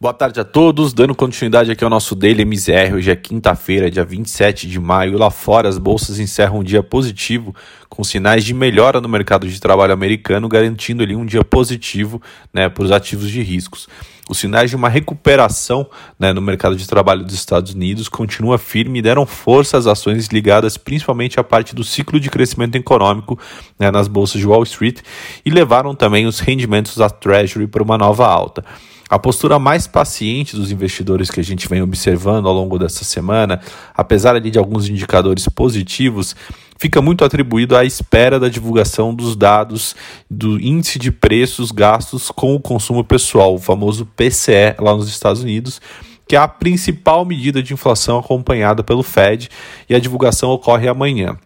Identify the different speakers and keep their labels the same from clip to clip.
Speaker 1: Boa tarde a todos, dando continuidade aqui ao nosso Daily MZR. Hoje é quinta-feira, dia 27 de maio. Lá fora, as bolsas encerram um dia positivo, com sinais de melhora no mercado de trabalho americano, garantindo ali um dia positivo né, para os ativos de riscos. Os sinais de uma recuperação né, no mercado de trabalho dos Estados Unidos continua firme e deram força às ações ligadas principalmente à parte do ciclo de crescimento econômico né, nas bolsas de Wall Street e levaram também os rendimentos da Treasury para uma nova alta. A postura mais paciente dos investidores que a gente vem observando ao longo dessa semana, apesar ali de alguns indicadores positivos, fica muito atribuído à espera da divulgação dos dados do índice de preços gastos com o consumo pessoal, o famoso PCE lá nos Estados Unidos, que é a principal medida de inflação acompanhada pelo Fed, e a divulgação ocorre amanhã.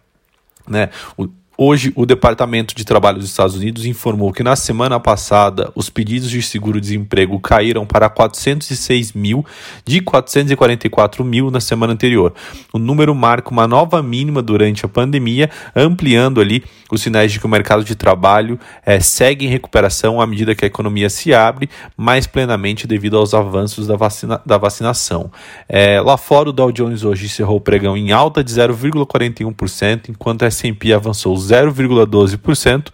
Speaker 1: Né? Hoje, o Departamento de Trabalho dos Estados Unidos informou que na semana passada os pedidos de seguro-desemprego caíram para 406 mil, de 444 mil na semana anterior. O número marca uma nova mínima durante a pandemia, ampliando ali os sinais de que o mercado de trabalho é, segue em recuperação à medida que a economia se abre mais plenamente devido aos avanços da, vacina, da vacinação. É, lá fora, o Dow Jones hoje encerrou o pregão em alta de 0,41%, enquanto a S&P avançou 0,12%,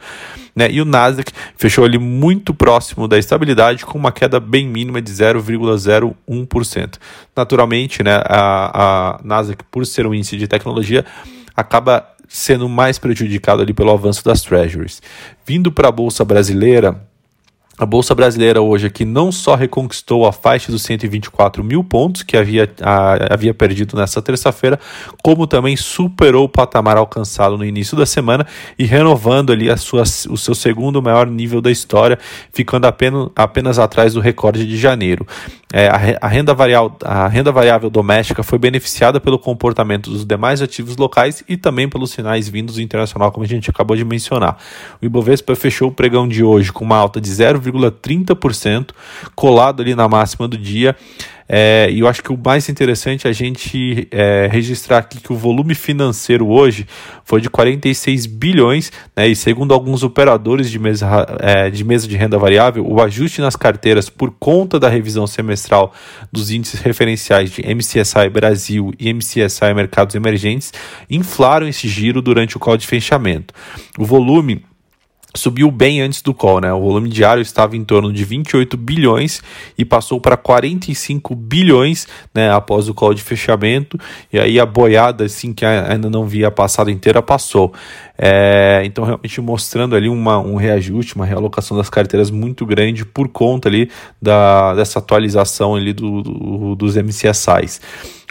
Speaker 1: né? E o Nasdaq fechou ali muito próximo da estabilidade com uma queda bem mínima de 0,01%. Naturalmente, né, a, a Nasdaq, por ser um índice de tecnologia, acaba sendo mais prejudicado ali pelo avanço das treasuries. Vindo para a bolsa brasileira, a Bolsa Brasileira hoje aqui não só reconquistou a faixa dos 124 mil pontos que havia, a, havia perdido nessa terça-feira, como também superou o patamar alcançado no início da semana e renovando ali a sua, o seu segundo maior nível da história, ficando apenas, apenas atrás do recorde de janeiro. É, a, a, renda variável, a renda variável doméstica foi beneficiada pelo comportamento dos demais ativos locais e também pelos sinais vindos do internacional, como a gente acabou de mencionar. O Ibovespa fechou o pregão de hoje com uma alta de 0,30%, colado ali na máxima do dia. É, e eu acho que o mais interessante é a gente é, registrar aqui que o volume financeiro hoje foi de 46 bilhões, né, e segundo alguns operadores de mesa, é, de mesa de renda variável, o ajuste nas carteiras por conta da revisão semestral dos índices referenciais de MCSI Brasil e MCSI Mercados Emergentes inflaram esse giro durante o call de fechamento. O volume subiu bem antes do call, né? O volume diário estava em torno de 28 bilhões e passou para 45 bilhões, né, após o call de fechamento. E aí a boiada assim que ainda não via passado inteira passou. É, então realmente mostrando ali uma, um reajuste, uma realocação das carteiras muito grande por conta ali da, dessa atualização ali do, do dos MCSIs.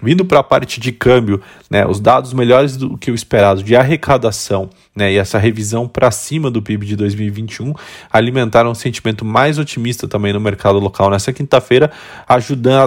Speaker 1: Vindo para a parte de câmbio, né, os dados melhores do que o esperado de arrecadação né, e essa revisão para cima do PIB de 2021 alimentaram um sentimento mais otimista também no mercado local nessa quinta-feira,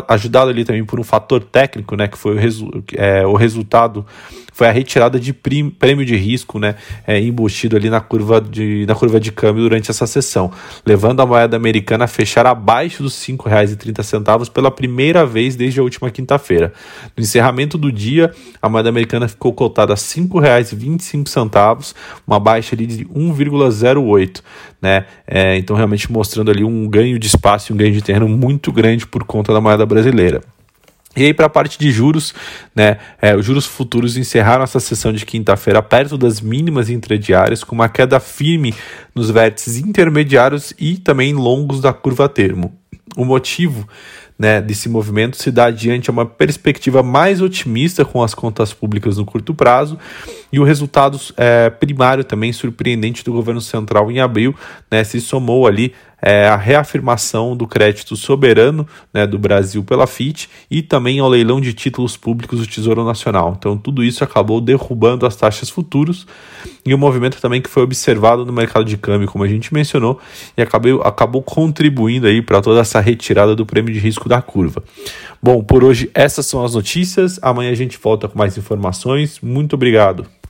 Speaker 1: ajudado ali também por um fator técnico, né, que foi o, resu é, o resultado foi a retirada de prêmio de risco né, é, embutido ali na curva, de, na curva de câmbio durante essa sessão, levando a moeda americana a fechar abaixo dos R$ 5,30 pela primeira vez desde a última quinta-feira. No encerramento do dia, a moeda americana ficou cotada a R$ 5,25, uma baixa ali de 1,08, né? É, então realmente mostrando ali um ganho de espaço, um ganho de terreno muito grande por conta da moeda brasileira. E aí, para a parte de juros, né, é, os juros futuros encerraram essa sessão de quinta-feira perto das mínimas intradiárias, com uma queda firme nos vértices intermediários e também longos da curva termo. O motivo né, desse movimento se dá diante a uma perspectiva mais otimista com as contas públicas no curto prazo e o resultado é, primário também surpreendente do governo central em abril né, se somou ali é, a reafirmação do crédito soberano né, do Brasil pela FIT e também ao leilão de títulos públicos do Tesouro Nacional. Então, tudo isso acabou derrubando as taxas futuros e o um movimento também que foi observado no mercado de câmbio, como a gente mencionou, e acabou, acabou contribuindo aí para toda essa retirada do prêmio de risco da curva. Bom, por hoje essas são as notícias. Amanhã a gente volta com mais informações. Muito obrigado.